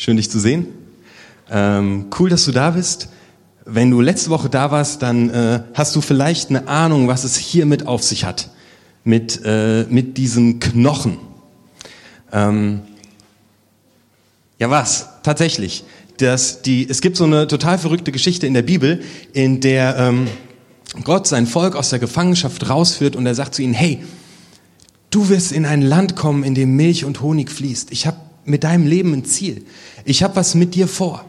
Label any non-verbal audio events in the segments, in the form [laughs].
Schön, dich zu sehen. Ähm, cool, dass du da bist. Wenn du letzte Woche da warst, dann äh, hast du vielleicht eine Ahnung, was es hier mit auf sich hat. Mit, äh, mit diesem Knochen. Ähm, ja, was? Tatsächlich. Das, die, es gibt so eine total verrückte Geschichte in der Bibel, in der ähm, Gott sein Volk aus der Gefangenschaft rausführt und er sagt zu ihnen, hey, du wirst in ein Land kommen, in dem Milch und Honig fließt. Ich habe mit deinem Leben ein Ziel. Ich habe was mit dir vor.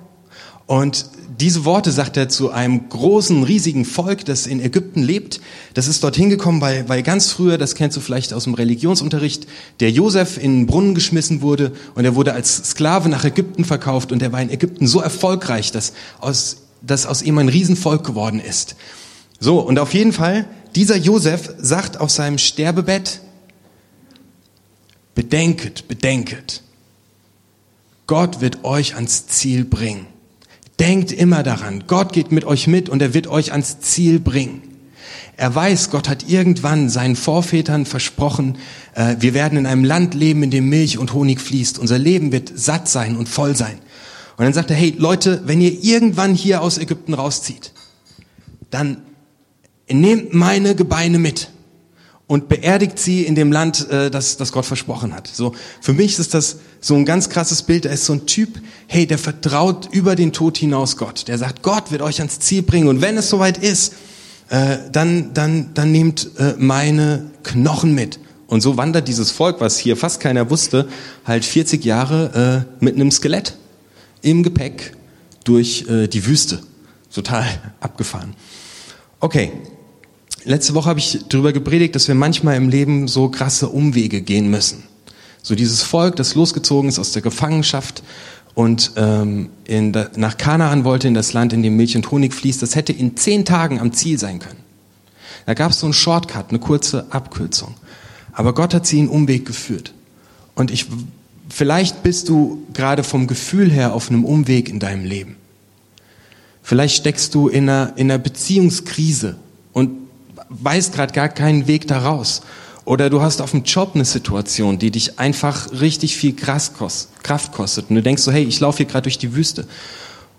Und diese Worte sagt er zu einem großen, riesigen Volk, das in Ägypten lebt. Das ist dorthin gekommen, weil, weil ganz früher, das kennst du vielleicht aus dem Religionsunterricht, der Josef in den Brunnen geschmissen wurde und er wurde als Sklave nach Ägypten verkauft und er war in Ägypten so erfolgreich, dass aus, dass aus ihm ein Riesenvolk geworden ist. So, und auf jeden Fall, dieser Josef sagt auf seinem Sterbebett, bedenket, bedenket, Gott wird euch ans Ziel bringen. Denkt immer daran, Gott geht mit euch mit und er wird euch ans Ziel bringen. Er weiß, Gott hat irgendwann seinen Vorvätern versprochen, äh, wir werden in einem Land leben, in dem Milch und Honig fließt. Unser Leben wird satt sein und voll sein. Und dann sagt er, hey Leute, wenn ihr irgendwann hier aus Ägypten rauszieht, dann nehmt meine Gebeine mit und beerdigt sie in dem Land, äh, das, das Gott versprochen hat. So, für mich ist das so ein ganz krasses Bild. Er ist so ein Typ, hey, der vertraut über den Tod hinaus Gott. Der sagt, Gott wird euch ans Ziel bringen und wenn es soweit ist, äh, dann, dann, dann nehmt äh, meine Knochen mit. Und so wandert dieses Volk, was hier fast keiner wusste, halt 40 Jahre äh, mit einem Skelett im Gepäck durch äh, die Wüste. Total [laughs] abgefahren. Okay, letzte Woche habe ich darüber gepredigt, dass wir manchmal im Leben so krasse Umwege gehen müssen. So dieses Volk, das losgezogen ist aus der Gefangenschaft und ähm, in nach Kanaan wollte, in das Land, in dem Milch und Honig fließt, das hätte in zehn Tagen am Ziel sein können. Da gab es so einen Shortcut, eine kurze Abkürzung. Aber Gott hat sie in Umweg geführt. Und ich, vielleicht bist du gerade vom Gefühl her auf einem Umweg in deinem Leben. Vielleicht steckst du in einer, in einer Beziehungskrise und weißt gerade gar keinen Weg da raus. Oder du hast auf dem Job eine Situation, die dich einfach richtig viel Kraft kostet. Und du denkst so, hey, ich laufe hier gerade durch die Wüste.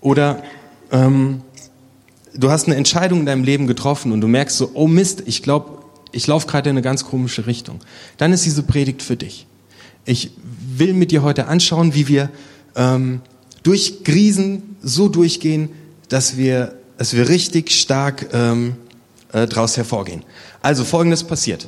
Oder ähm, du hast eine Entscheidung in deinem Leben getroffen und du merkst so, oh Mist, ich glaube, ich laufe gerade in eine ganz komische Richtung. Dann ist diese Predigt für dich. Ich will mit dir heute anschauen, wie wir ähm, durch Krisen so durchgehen, dass wir, dass wir richtig stark ähm, äh, daraus hervorgehen. Also folgendes passiert.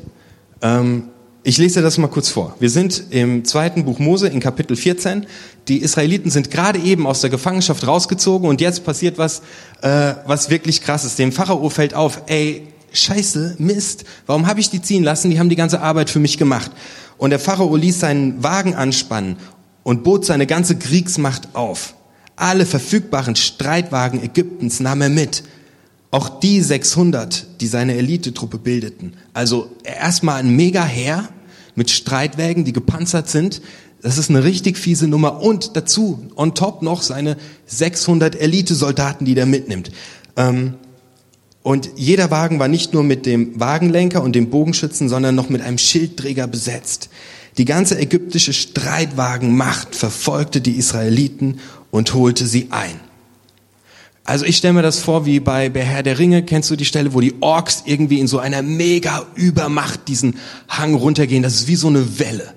Ähm, ich lese das mal kurz vor. Wir sind im zweiten Buch Mose in Kapitel 14. Die Israeliten sind gerade eben aus der Gefangenschaft rausgezogen und jetzt passiert was, äh, was wirklich krass ist. Dem Pharao fällt auf, ey, scheiße, Mist, warum habe ich die ziehen lassen? Die haben die ganze Arbeit für mich gemacht. Und der Pharao ließ seinen Wagen anspannen und bot seine ganze Kriegsmacht auf. Alle verfügbaren Streitwagen Ägyptens nahm er mit. Auch die 600, die seine Elitetruppe bildeten. Also erstmal ein Mega-Heer mit Streitwägen, die gepanzert sind. Das ist eine richtig fiese Nummer. Und dazu, on top noch seine 600 Elitesoldaten, die der mitnimmt. Ähm, und jeder Wagen war nicht nur mit dem Wagenlenker und dem Bogenschützen, sondern noch mit einem Schildträger besetzt. Die ganze ägyptische Streitwagenmacht verfolgte die Israeliten und holte sie ein. Also ich stelle mir das vor wie bei, bei Herr der Ringe, kennst du die Stelle, wo die Orks irgendwie in so einer mega Übermacht diesen Hang runtergehen, das ist wie so eine Welle.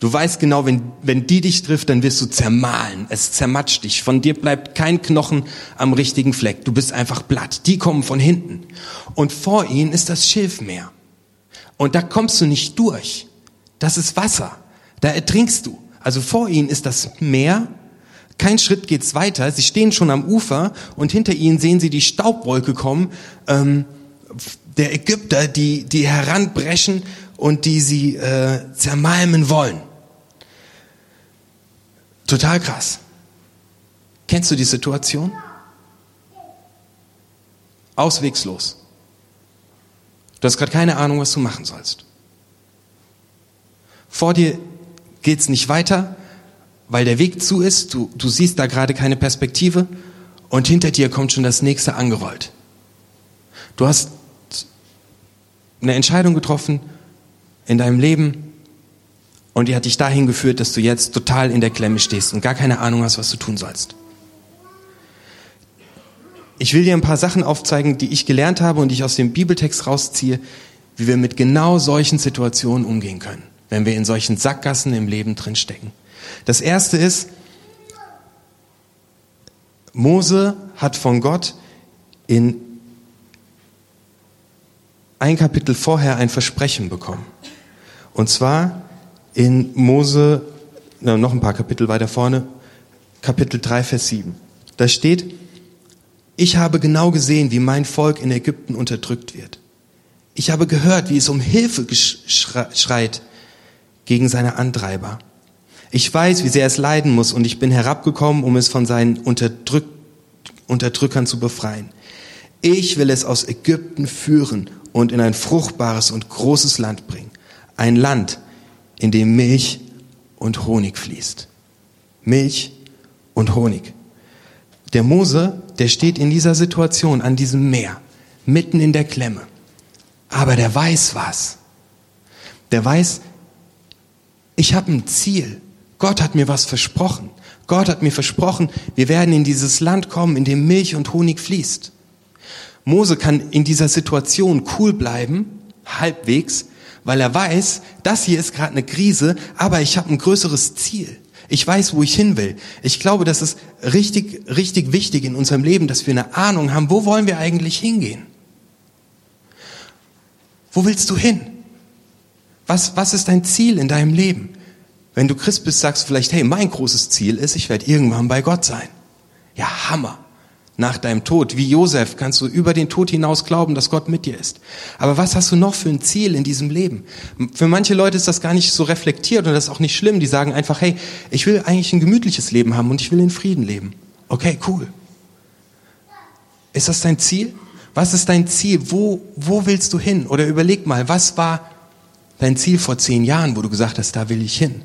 Du weißt genau, wenn, wenn die dich trifft, dann wirst du zermahlen. Es zermatscht dich. Von dir bleibt kein Knochen am richtigen Fleck. Du bist einfach platt. Die kommen von hinten. Und vor ihnen ist das Schilfmeer. Und da kommst du nicht durch. Das ist Wasser. Da ertrinkst du. Also vor ihnen ist das Meer kein Schritt geht's weiter. Sie stehen schon am Ufer und hinter ihnen sehen sie die Staubwolke kommen, ähm, der Ägypter, die, die heranbrechen und die sie äh, zermalmen wollen. Total krass. Kennst du die Situation? Auswegslos. Du hast gerade keine Ahnung, was du machen sollst. Vor dir geht's nicht weiter weil der Weg zu ist, du, du siehst da gerade keine Perspektive und hinter dir kommt schon das nächste angerollt. Du hast eine Entscheidung getroffen in deinem Leben Und die hat dich dahin geführt, dass du jetzt total in der Klemme stehst und gar keine Ahnung hast, was du tun sollst. Ich will dir ein paar Sachen aufzeigen, die ich gelernt habe und die ich aus dem Bibeltext rausziehe, wie wir mit genau solchen Situationen umgehen können, wenn wir in solchen Sackgassen im Leben drin stecken. Das erste ist, Mose hat von Gott in ein Kapitel vorher ein Versprechen bekommen. Und zwar in Mose, noch ein paar Kapitel weiter vorne, Kapitel 3, Vers 7. Da steht, ich habe genau gesehen, wie mein Volk in Ägypten unterdrückt wird. Ich habe gehört, wie es um Hilfe schreit gegen seine Antreiber. Ich weiß, wie sehr es leiden muss und ich bin herabgekommen, um es von seinen Unterdrück Unterdrückern zu befreien. Ich will es aus Ägypten führen und in ein fruchtbares und großes Land bringen. Ein Land, in dem Milch und Honig fließt. Milch und Honig. Der Mose, der steht in dieser Situation an diesem Meer, mitten in der Klemme. Aber der weiß was. Der weiß, ich habe ein Ziel. Gott hat mir was versprochen. Gott hat mir versprochen, wir werden in dieses Land kommen, in dem Milch und Honig fließt. Mose kann in dieser Situation cool bleiben, halbwegs, weil er weiß, das hier ist gerade eine Krise, aber ich habe ein größeres Ziel. Ich weiß, wo ich hin will. Ich glaube, das ist richtig, richtig wichtig in unserem Leben, dass wir eine Ahnung haben, wo wollen wir eigentlich hingehen? Wo willst du hin? Was, was ist dein Ziel in deinem Leben? Wenn du Christ bist, sagst du vielleicht, hey, mein großes Ziel ist, ich werde irgendwann bei Gott sein. Ja, Hammer nach deinem Tod. Wie Josef kannst du über den Tod hinaus glauben, dass Gott mit dir ist. Aber was hast du noch für ein Ziel in diesem Leben? Für manche Leute ist das gar nicht so reflektiert und das ist auch nicht schlimm. Die sagen einfach, hey, ich will eigentlich ein gemütliches Leben haben und ich will in Frieden leben. Okay, cool. Ist das dein Ziel? Was ist dein Ziel? Wo, wo willst du hin? Oder überleg mal, was war dein Ziel vor zehn Jahren, wo du gesagt hast, da will ich hin?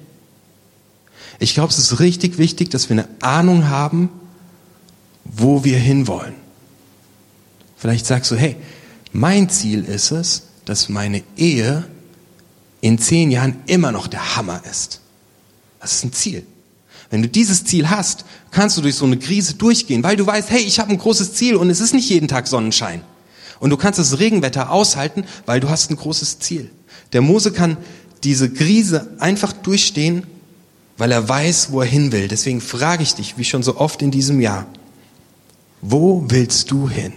Ich glaube, es ist richtig wichtig, dass wir eine Ahnung haben, wo wir hinwollen. Vielleicht sagst du, hey, mein Ziel ist es, dass meine Ehe in zehn Jahren immer noch der Hammer ist. Das ist ein Ziel. Wenn du dieses Ziel hast, kannst du durch so eine Krise durchgehen, weil du weißt, hey, ich habe ein großes Ziel und es ist nicht jeden Tag Sonnenschein. Und du kannst das Regenwetter aushalten, weil du hast ein großes Ziel. Der Mose kann diese Krise einfach durchstehen, weil er weiß, wo er hin will. Deswegen frage ich dich, wie schon so oft in diesem Jahr, wo willst du hin?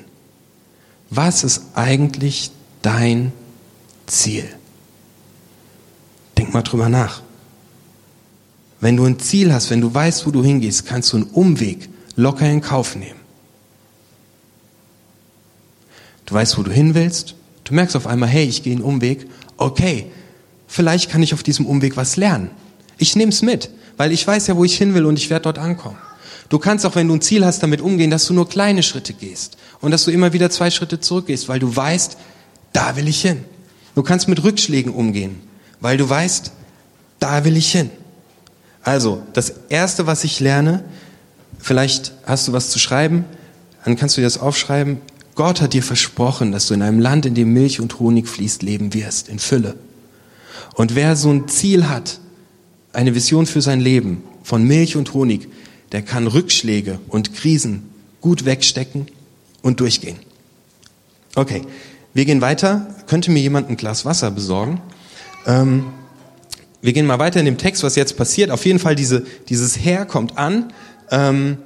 Was ist eigentlich dein Ziel? Denk mal drüber nach. Wenn du ein Ziel hast, wenn du weißt, wo du hingehst, kannst du einen Umweg locker in Kauf nehmen. Du weißt, wo du hin willst. Du merkst auf einmal, hey, ich gehe einen Umweg. Okay, vielleicht kann ich auf diesem Umweg was lernen. Ich nehme es mit, weil ich weiß ja, wo ich hin will und ich werde dort ankommen. Du kannst auch, wenn du ein Ziel hast, damit umgehen, dass du nur kleine Schritte gehst und dass du immer wieder zwei Schritte zurückgehst, weil du weißt, da will ich hin. Du kannst mit Rückschlägen umgehen, weil du weißt, da will ich hin. Also, das erste, was ich lerne, vielleicht hast du was zu schreiben, dann kannst du dir das aufschreiben. Gott hat dir versprochen, dass du in einem Land, in dem Milch und Honig fließt, leben wirst, in Fülle. Und wer so ein Ziel hat, eine Vision für sein Leben von Milch und Honig, der kann Rückschläge und Krisen gut wegstecken und durchgehen. Okay, wir gehen weiter. Könnte mir jemand ein Glas Wasser besorgen? Ähm, wir gehen mal weiter in dem Text, was jetzt passiert. Auf jeden Fall, diese, dieses Heer kommt an. Ähm,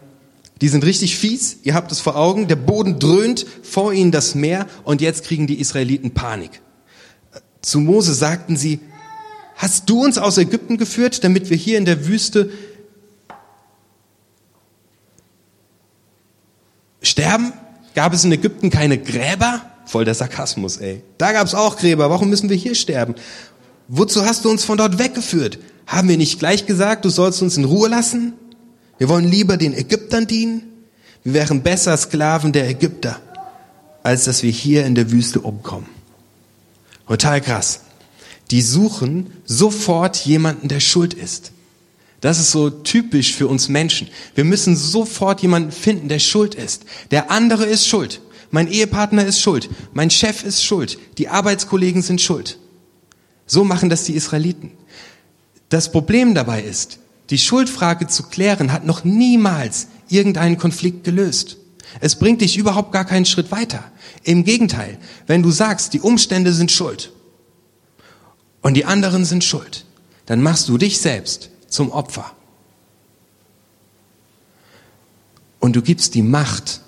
die sind richtig fies. Ihr habt es vor Augen. Der Boden dröhnt, vor ihnen das Meer und jetzt kriegen die Israeliten Panik. Zu Mose sagten sie, hast du uns aus Ägypten geführt, damit wir hier in der Wüste sterben? Gab es in Ägypten keine Gräber? Voll der Sarkasmus, ey. Da gab es auch Gräber. Warum müssen wir hier sterben? Wozu hast du uns von dort weggeführt? Haben wir nicht gleich gesagt, du sollst uns in Ruhe lassen? Wir wollen lieber den Ägyptern dienen? Wir wären besser Sklaven der Ägypter, als dass wir hier in der Wüste umkommen. Total krass. Die suchen sofort jemanden, der schuld ist. Das ist so typisch für uns Menschen. Wir müssen sofort jemanden finden, der schuld ist. Der andere ist schuld. Mein Ehepartner ist schuld. Mein Chef ist schuld. Die Arbeitskollegen sind schuld. So machen das die Israeliten. Das Problem dabei ist, die Schuldfrage zu klären hat noch niemals irgendeinen Konflikt gelöst. Es bringt dich überhaupt gar keinen Schritt weiter. Im Gegenteil, wenn du sagst, die Umstände sind schuld und die anderen sind schuld, dann machst du dich selbst zum Opfer. Und du gibst die Macht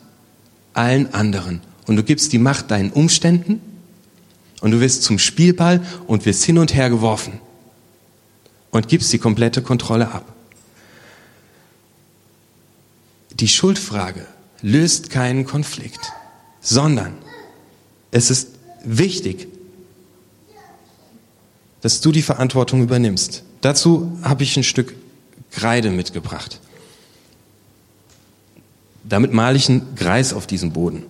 allen anderen. Und du gibst die Macht deinen Umständen und du wirst zum Spielball und wirst hin und her geworfen und gibst die komplette Kontrolle ab. Die Schuldfrage löst keinen Konflikt, sondern es ist wichtig, dass du die Verantwortung übernimmst. Dazu habe ich ein Stück Kreide mitgebracht. Damit male ich einen Kreis auf diesem Boden.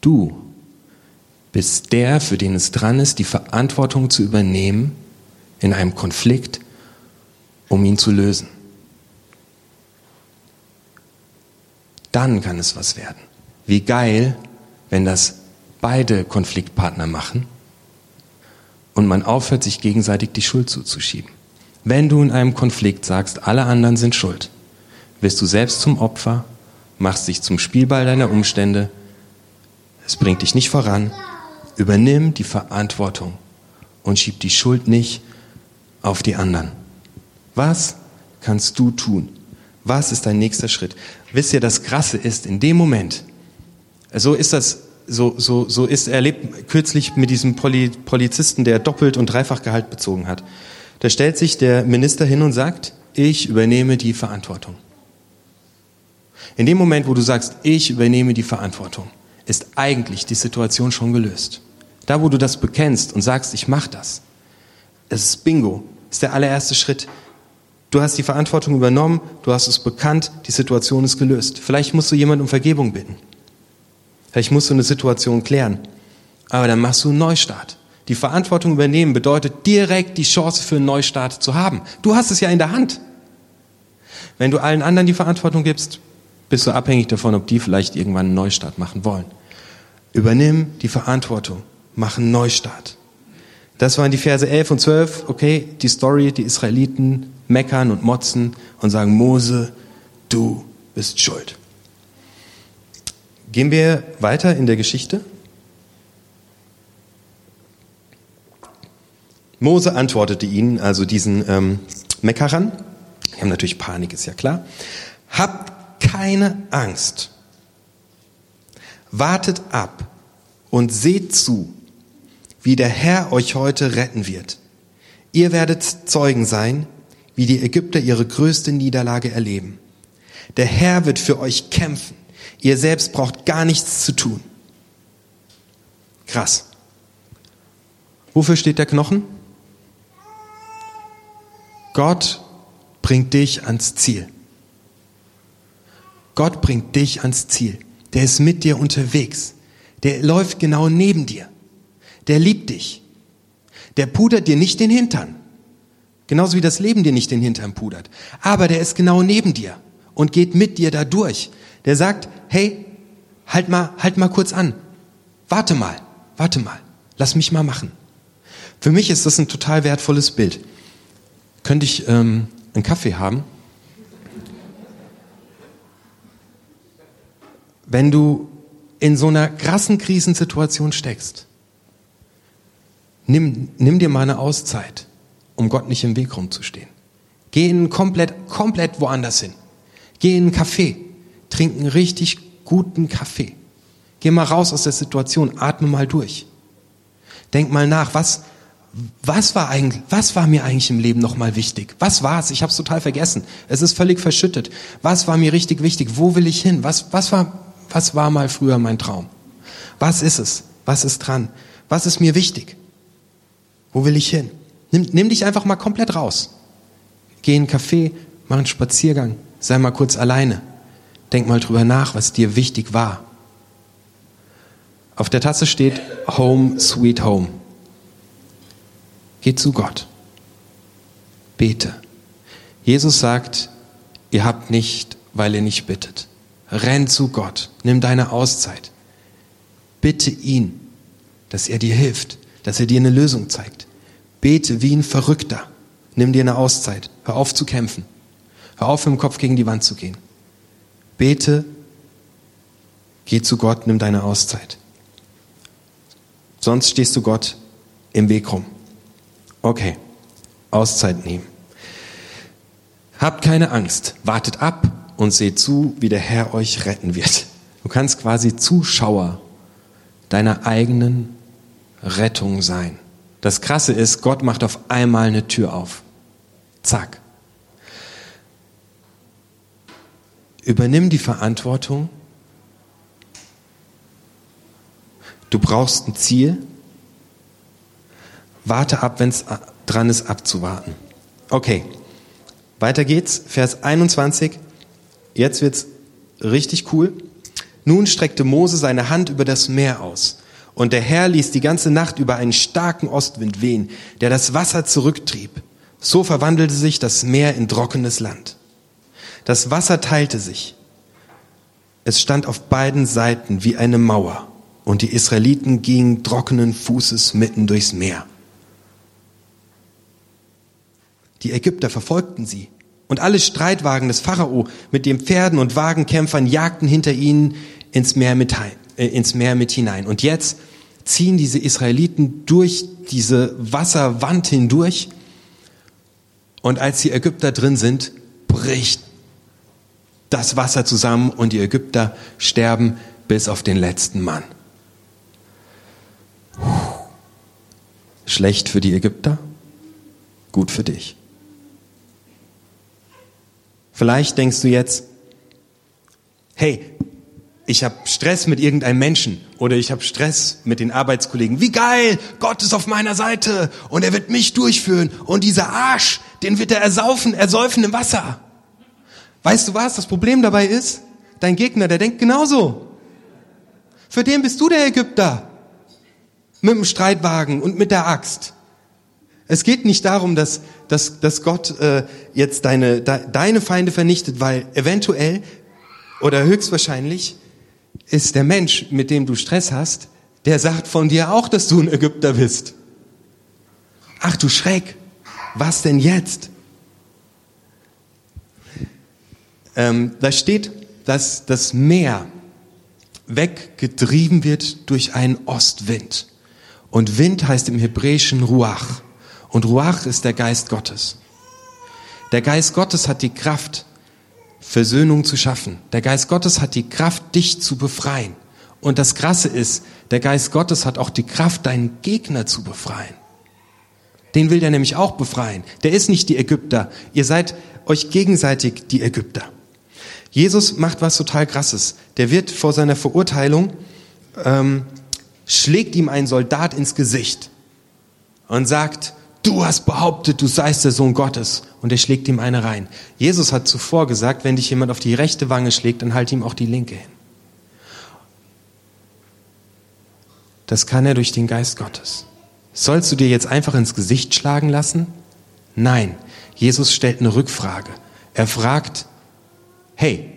Du bist der, für den es dran ist, die Verantwortung zu übernehmen in einem Konflikt, um ihn zu lösen. Dann kann es was werden. Wie geil, wenn das beide Konfliktpartner machen und man aufhört, sich gegenseitig die Schuld zuzuschieben. Wenn du in einem Konflikt sagst, alle anderen sind schuld, wirst du selbst zum Opfer, machst dich zum Spielball deiner Umstände, es bringt dich nicht voran, übernimm die Verantwortung und schieb die Schuld nicht auf die anderen. Was kannst du tun? Was ist dein nächster Schritt? Wisst ihr, das Krasse ist, in dem Moment, so ist das, so, so, so ist erlebt kürzlich mit diesem Polizisten, der doppelt und dreifach Gehalt bezogen hat. Da stellt sich der Minister hin und sagt, ich übernehme die Verantwortung. In dem Moment, wo du sagst, ich übernehme die Verantwortung, ist eigentlich die Situation schon gelöst. Da, wo du das bekennst und sagst, ich mache das, es ist Bingo, ist der allererste Schritt. Du hast die Verantwortung übernommen, du hast es bekannt, die Situation ist gelöst. Vielleicht musst du jemand um Vergebung bitten. Vielleicht musst du eine Situation klären. Aber dann machst du einen Neustart. Die Verantwortung übernehmen bedeutet direkt die Chance für einen Neustart zu haben. Du hast es ja in der Hand. Wenn du allen anderen die Verantwortung gibst, bist du abhängig davon, ob die vielleicht irgendwann einen Neustart machen wollen. Übernimm die Verantwortung, mach einen Neustart. Das waren die Verse 11 und 12. Okay, die Story, die Israeliten meckern und motzen und sagen, Mose, du bist schuld. Gehen wir weiter in der Geschichte. Mose antwortete ihnen, also diesen ähm, Meckerern, die haben natürlich Panik, ist ja klar, habt keine Angst, wartet ab und seht zu, wie der Herr euch heute retten wird. Ihr werdet Zeugen sein, wie die Ägypter ihre größte Niederlage erleben. Der Herr wird für euch kämpfen. Ihr selbst braucht gar nichts zu tun. Krass. Wofür steht der Knochen? Gott bringt dich ans Ziel. Gott bringt dich ans Ziel. Der ist mit dir unterwegs. Der läuft genau neben dir. Der liebt dich. Der pudert dir nicht den Hintern. Genauso wie das Leben dir nicht den Hintern pudert. Aber der ist genau neben dir und geht mit dir da durch. Der sagt, hey, halt mal, halt mal kurz an. Warte mal, warte mal. Lass mich mal machen. Für mich ist das ein total wertvolles Bild. Könnte ich ähm, einen Kaffee haben? Wenn du in so einer krassen Krisensituation steckst, nimm, nimm dir mal eine Auszeit, um Gott nicht im Weg rumzustehen. Geh in komplett, komplett woanders hin. Geh in einen Café, trink einen richtig guten Kaffee. Geh mal raus aus der Situation, atme mal durch. Denk mal nach, was, was war eigentlich, was war mir eigentlich im Leben nochmal wichtig? Was war es? Ich habe es total vergessen. Es ist völlig verschüttet. Was war mir richtig wichtig? Wo will ich hin? Was, was war, was war mal früher mein Traum? Was ist es? Was ist dran? Was ist mir wichtig? Wo will ich hin? Nimm, nimm dich einfach mal komplett raus. Geh in einen Café, mach einen Spaziergang, sei mal kurz alleine. Denk mal drüber nach, was dir wichtig war. Auf der Tasse steht Home Sweet Home. Geh zu Gott. Bete. Jesus sagt, ihr habt nicht, weil ihr nicht bittet. Renn zu Gott. Nimm deine Auszeit. Bitte ihn. dass er dir hilft, dass er dir eine Lösung zeigt. Bete wie ein Verrückter. Nimm dir eine Auszeit. Hör auf zu kämpfen. Hör auf, dem Kopf gegen die Wand zu gehen. Bete, geh zu Gott, nimm deine Auszeit. Sonst stehst du Gott im Weg rum. Okay, Auszeit nehmen. Habt keine Angst, wartet ab und seht zu, wie der Herr euch retten wird. Du kannst quasi Zuschauer deiner eigenen Rettung sein. Das Krasse ist, Gott macht auf einmal eine Tür auf. Zack. Übernimm die Verantwortung. Du brauchst ein Ziel. Warte ab, wenn es dran ist, abzuwarten. Okay, weiter geht's. Vers 21. Jetzt wird's richtig cool. Nun streckte Mose seine Hand über das Meer aus. Und der Herr ließ die ganze Nacht über einen starken Ostwind wehen, der das Wasser zurücktrieb. So verwandelte sich das Meer in trockenes Land. Das Wasser teilte sich. Es stand auf beiden Seiten wie eine Mauer, und die Israeliten gingen trockenen Fußes mitten durchs Meer. Die Ägypter verfolgten sie, und alle Streitwagen des Pharao mit den Pferden und Wagenkämpfern jagten hinter ihnen ins Meer mit, äh, ins Meer mit hinein. Und jetzt ziehen diese Israeliten durch diese Wasserwand hindurch. Und als die Ägypter drin sind, bricht das Wasser zusammen und die Ägypter sterben bis auf den letzten Mann. Schlecht für die Ägypter, gut für dich. Vielleicht denkst du jetzt, hey, ich habe Stress mit irgendeinem Menschen oder ich habe Stress mit den Arbeitskollegen. Wie geil, Gott ist auf meiner Seite und er wird mich durchführen und dieser Arsch, den wird er ersaufen, ersäufen im Wasser. Weißt du was, das Problem dabei ist? Dein Gegner, der denkt genauso. Für den bist du der Ägypter. Mit dem Streitwagen und mit der Axt. Es geht nicht darum, dass, dass, dass Gott äh, jetzt deine, de, deine Feinde vernichtet, weil eventuell oder höchstwahrscheinlich ist der Mensch, mit dem du Stress hast, der sagt von dir auch, dass du ein Ägypter bist. Ach du Schreck, was denn jetzt? Ähm, da steht, dass das Meer weggetrieben wird durch einen Ostwind. Und Wind heißt im Hebräischen Ruach. Und Ruach ist der Geist Gottes. Der Geist Gottes hat die Kraft, Versöhnung zu schaffen. Der Geist Gottes hat die Kraft, dich zu befreien. Und das Krasse ist, der Geist Gottes hat auch die Kraft, deinen Gegner zu befreien. Den will der nämlich auch befreien. Der ist nicht die Ägypter. Ihr seid euch gegenseitig die Ägypter. Jesus macht was total Krasses. Der wird vor seiner Verurteilung, ähm, schlägt ihm ein Soldat ins Gesicht und sagt, du hast behauptet, du seist der Sohn Gottes. Und er schlägt ihm eine rein. Jesus hat zuvor gesagt, wenn dich jemand auf die rechte Wange schlägt, dann halt ihm auch die linke hin. Das kann er durch den Geist Gottes. Sollst du dir jetzt einfach ins Gesicht schlagen lassen? Nein. Jesus stellt eine Rückfrage. Er fragt, hey,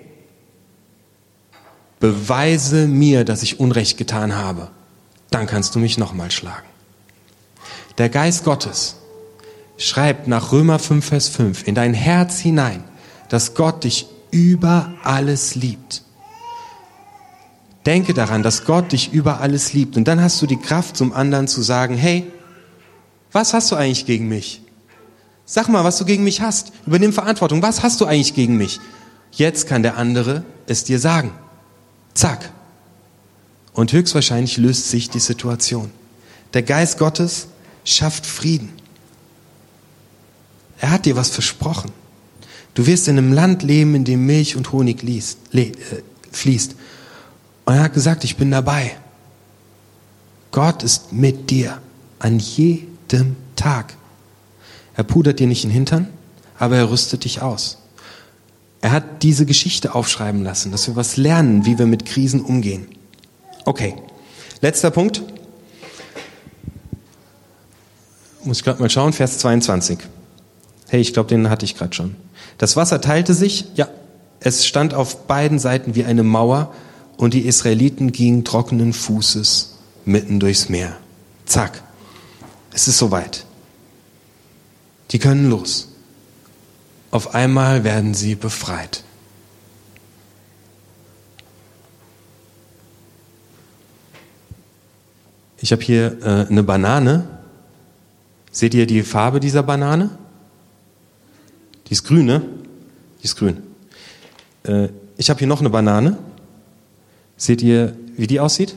beweise mir, dass ich Unrecht getan habe. Dann kannst du mich nochmal schlagen. Der Geist Gottes schreibt nach Römer 5, Vers 5 in dein Herz hinein, dass Gott dich über alles liebt. Denke daran, dass Gott dich über alles liebt. Und dann hast du die Kraft, zum anderen zu sagen, hey, was hast du eigentlich gegen mich? Sag mal, was du gegen mich hast. Übernimm Verantwortung. Was hast du eigentlich gegen mich? Jetzt kann der andere es dir sagen. Zack. Und höchstwahrscheinlich löst sich die Situation. Der Geist Gottes schafft Frieden. Er hat dir was versprochen. Du wirst in einem Land leben, in dem Milch und Honig liest, äh, fließt. Und er hat gesagt, ich bin dabei. Gott ist mit dir an jedem Tag. Er pudert dir nicht den Hintern, aber er rüstet dich aus. Er hat diese Geschichte aufschreiben lassen, dass wir was lernen, wie wir mit Krisen umgehen. Okay, letzter Punkt. Muss ich gerade mal schauen, Vers 22. Hey, ich glaube, den hatte ich gerade schon. Das Wasser teilte sich, ja, es stand auf beiden Seiten wie eine Mauer und die Israeliten gingen trockenen Fußes mitten durchs Meer. Zack. Es ist soweit. Die können los. Auf einmal werden sie befreit. Ich habe hier äh, eine Banane. Seht ihr die Farbe dieser Banane? Die ist grün, ne? Die ist grün. Äh, ich habe hier noch eine Banane. Seht ihr, wie die aussieht?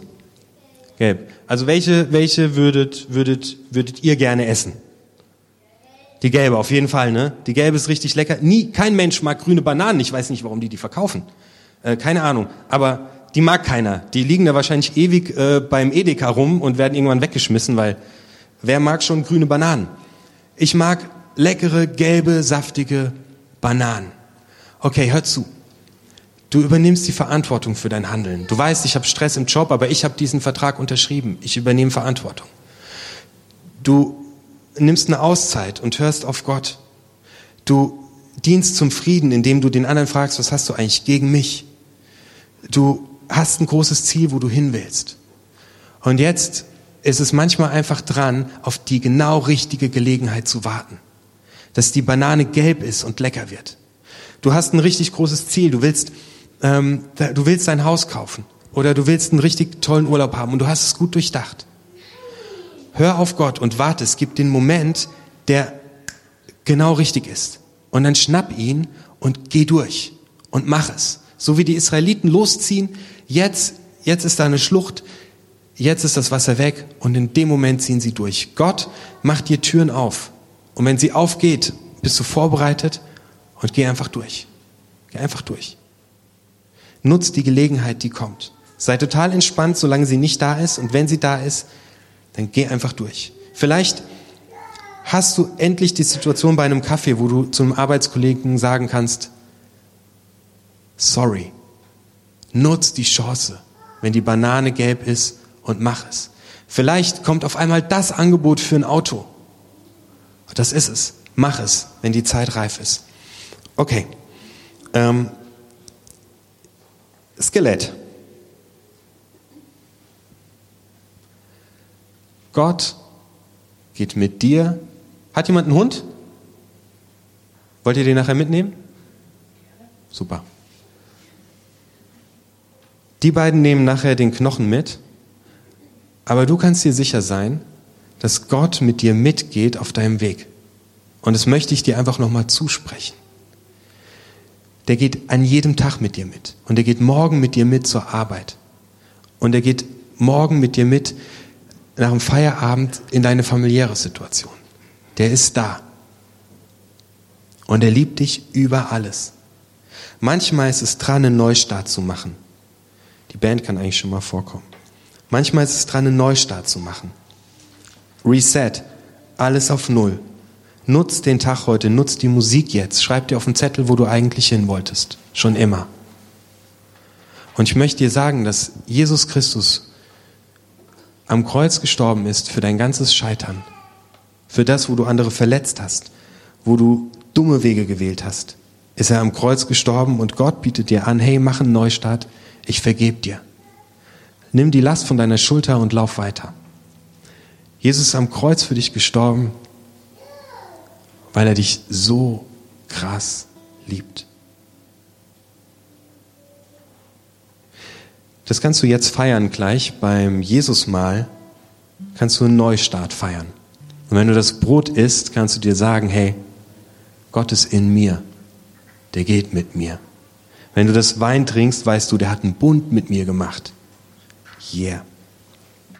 Gelb. Also welche, welche würdet, würdet, würdet ihr gerne essen? Die gelbe, auf jeden Fall, ne? Die gelbe ist richtig lecker. Nie, kein Mensch mag grüne Bananen. Ich weiß nicht, warum die die verkaufen. Äh, keine Ahnung. Aber die mag keiner. Die liegen da wahrscheinlich ewig äh, beim Edeka rum und werden irgendwann weggeschmissen, weil wer mag schon grüne Bananen? Ich mag leckere, gelbe, saftige Bananen. Okay, hör zu. Du übernimmst die Verantwortung für dein Handeln. Du weißt, ich habe Stress im Job, aber ich habe diesen Vertrag unterschrieben. Ich übernehme Verantwortung. Du nimmst eine Auszeit und hörst auf Gott. Du dienst zum Frieden, indem du den anderen fragst, was hast du eigentlich gegen mich? Du hast ein großes Ziel, wo du hin willst. Und jetzt ist es manchmal einfach dran, auf die genau richtige Gelegenheit zu warten. Dass die Banane gelb ist und lecker wird. Du hast ein richtig großes Ziel. Du willst ähm, du willst dein Haus kaufen oder du willst einen richtig tollen Urlaub haben und du hast es gut durchdacht. Hör auf Gott und warte, es gibt den Moment, der genau richtig ist. Und dann schnapp ihn und geh durch und mach es. So wie die Israeliten losziehen, jetzt, jetzt ist da eine Schlucht, jetzt ist das Wasser weg und in dem Moment ziehen sie durch. Gott macht dir Türen auf. Und wenn sie aufgeht, bist du vorbereitet und geh einfach durch. Geh einfach durch. Nutzt die Gelegenheit, die kommt. Sei total entspannt, solange sie nicht da ist. Und wenn sie da ist, dann geh einfach durch. Vielleicht hast du endlich die Situation bei einem Kaffee, wo du zum Arbeitskollegen sagen kannst, sorry. Nutz die Chance, wenn die Banane gelb ist und mach es. Vielleicht kommt auf einmal das Angebot für ein Auto. Das ist es. Mach es, wenn die Zeit reif ist. Okay. Ähm, Skelett. Gott geht mit dir. Hat jemand einen Hund? Wollt ihr den nachher mitnehmen? Super. Die beiden nehmen nachher den Knochen mit, aber du kannst dir sicher sein, dass Gott mit dir mitgeht auf deinem Weg. Und das möchte ich dir einfach nochmal zusprechen der geht an jedem Tag mit dir mit. Und der geht morgen mit dir mit zur Arbeit. Und er geht morgen mit dir mit nach dem Feierabend in deine familiäre Situation. Der ist da. Und er liebt dich über alles. Manchmal ist es dran, einen Neustart zu machen. Die Band kann eigentlich schon mal vorkommen. Manchmal ist es dran, einen Neustart zu machen. Reset. Alles auf Null. Nutz den Tag heute, nutz die Musik jetzt. Schreib dir auf den Zettel, wo du eigentlich hin wolltest. Schon immer. Und ich möchte dir sagen, dass Jesus Christus am Kreuz gestorben ist für dein ganzes Scheitern. Für das, wo du andere verletzt hast, wo du dumme Wege gewählt hast. Ist er am Kreuz gestorben und Gott bietet dir an, hey, mach einen Neustart, ich vergeb dir. Nimm die Last von deiner Schulter und lauf weiter. Jesus ist am Kreuz für dich gestorben weil er dich so krass liebt. Das kannst du jetzt feiern gleich beim Jesusmahl, kannst du einen Neustart feiern. Und wenn du das Brot isst, kannst du dir sagen, hey, Gott ist in mir, der geht mit mir. Wenn du das Wein trinkst, weißt du, der hat einen Bund mit mir gemacht. Yeah.